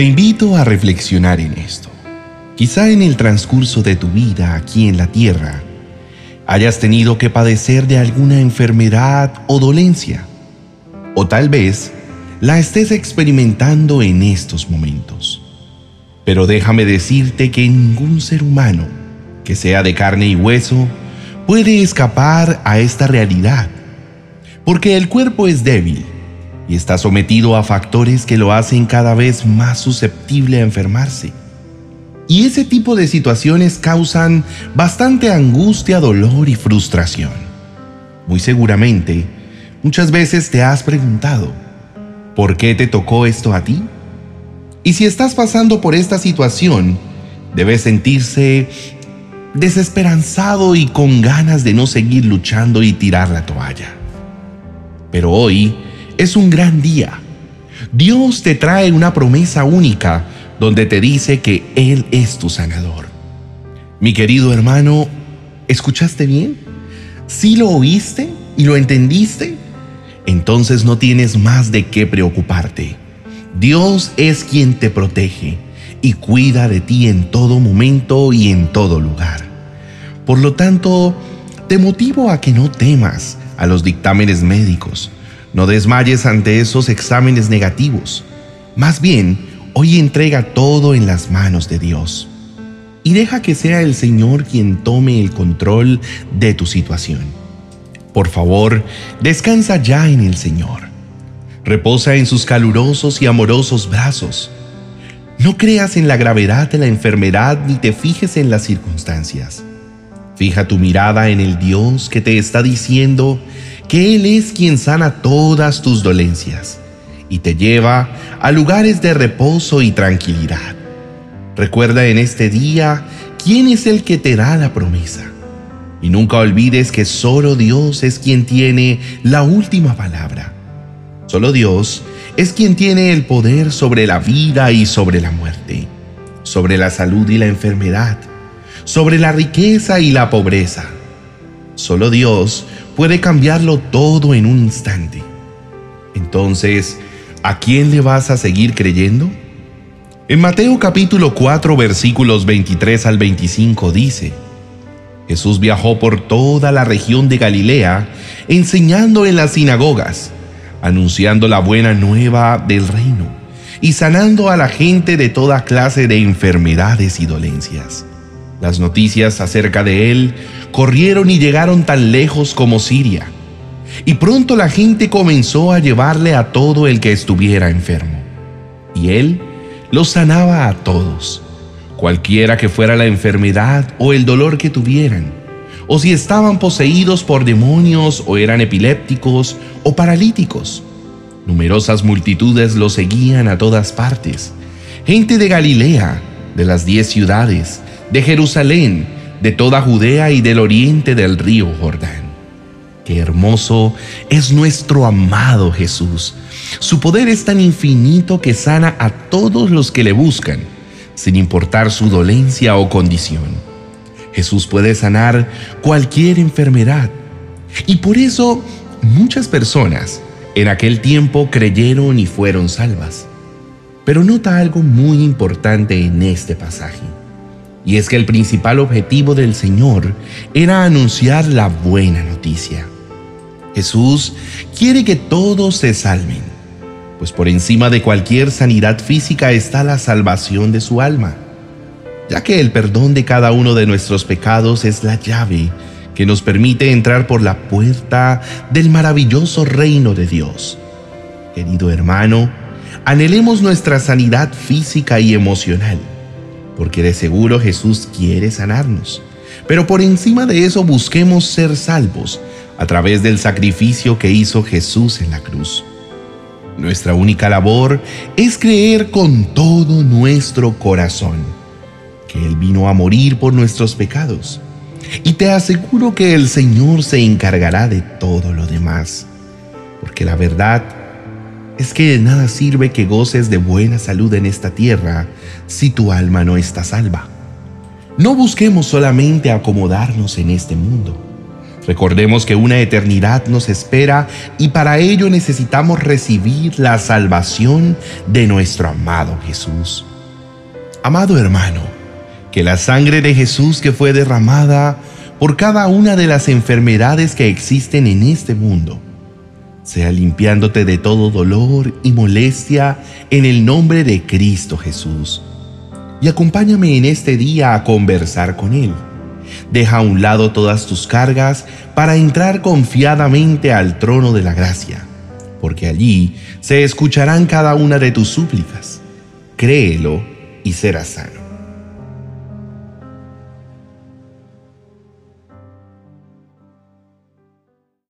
Te invito a reflexionar en esto. Quizá en el transcurso de tu vida aquí en la tierra hayas tenido que padecer de alguna enfermedad o dolencia, o tal vez la estés experimentando en estos momentos. Pero déjame decirte que ningún ser humano, que sea de carne y hueso, puede escapar a esta realidad, porque el cuerpo es débil y está sometido a factores que lo hacen cada vez más susceptible a enfermarse. Y ese tipo de situaciones causan bastante angustia, dolor y frustración. Muy seguramente, muchas veces te has preguntado, ¿por qué te tocó esto a ti? Y si estás pasando por esta situación, debes sentirse desesperanzado y con ganas de no seguir luchando y tirar la toalla. Pero hoy es un gran día. Dios te trae una promesa única donde te dice que Él es tu sanador. Mi querido hermano, ¿escuchaste bien? ¿Sí lo oíste y lo entendiste? Entonces no tienes más de qué preocuparte. Dios es quien te protege y cuida de ti en todo momento y en todo lugar. Por lo tanto, te motivo a que no temas a los dictámenes médicos, no desmayes ante esos exámenes negativos. Más bien, hoy entrega todo en las manos de Dios y deja que sea el Señor quien tome el control de tu situación. Por favor, descansa ya en el Señor. Reposa en sus calurosos y amorosos brazos. No creas en la gravedad de la enfermedad ni te fijes en las circunstancias. Fija tu mirada en el Dios que te está diciendo que Él es quien sana todas tus dolencias y te lleva a lugares de reposo y tranquilidad. Recuerda en este día quién es el que te da la promesa. Y nunca olvides que solo Dios es quien tiene la última palabra. Solo Dios es quien tiene el poder sobre la vida y sobre la muerte, sobre la salud y la enfermedad sobre la riqueza y la pobreza. Solo Dios puede cambiarlo todo en un instante. Entonces, ¿a quién le vas a seguir creyendo? En Mateo capítulo 4 versículos 23 al 25 dice, Jesús viajó por toda la región de Galilea, enseñando en las sinagogas, anunciando la buena nueva del reino y sanando a la gente de toda clase de enfermedades y dolencias. Las noticias acerca de él corrieron y llegaron tan lejos como Siria. Y pronto la gente comenzó a llevarle a todo el que estuviera enfermo. Y él los sanaba a todos, cualquiera que fuera la enfermedad o el dolor que tuvieran, o si estaban poseídos por demonios o eran epilépticos o paralíticos. Numerosas multitudes lo seguían a todas partes. Gente de Galilea, de las diez ciudades, de Jerusalén, de toda Judea y del oriente del río Jordán. Qué hermoso es nuestro amado Jesús. Su poder es tan infinito que sana a todos los que le buscan, sin importar su dolencia o condición. Jesús puede sanar cualquier enfermedad. Y por eso muchas personas en aquel tiempo creyeron y fueron salvas. Pero nota algo muy importante en este pasaje. Y es que el principal objetivo del Señor era anunciar la buena noticia. Jesús quiere que todos se salven, pues por encima de cualquier sanidad física está la salvación de su alma, ya que el perdón de cada uno de nuestros pecados es la llave que nos permite entrar por la puerta del maravilloso reino de Dios. Querido hermano, anhelemos nuestra sanidad física y emocional porque de seguro Jesús quiere sanarnos. Pero por encima de eso busquemos ser salvos a través del sacrificio que hizo Jesús en la cruz. Nuestra única labor es creer con todo nuestro corazón que Él vino a morir por nuestros pecados. Y te aseguro que el Señor se encargará de todo lo demás, porque la verdad es que de nada sirve que goces de buena salud en esta tierra si tu alma no está salva. No busquemos solamente acomodarnos en este mundo. Recordemos que una eternidad nos espera y para ello necesitamos recibir la salvación de nuestro amado Jesús. Amado hermano, que la sangre de Jesús que fue derramada por cada una de las enfermedades que existen en este mundo, sea limpiándote de todo dolor y molestia en el nombre de Cristo Jesús. Y acompáñame en este día a conversar con Él. Deja a un lado todas tus cargas para entrar confiadamente al trono de la gracia, porque allí se escucharán cada una de tus súplicas. Créelo y serás sano.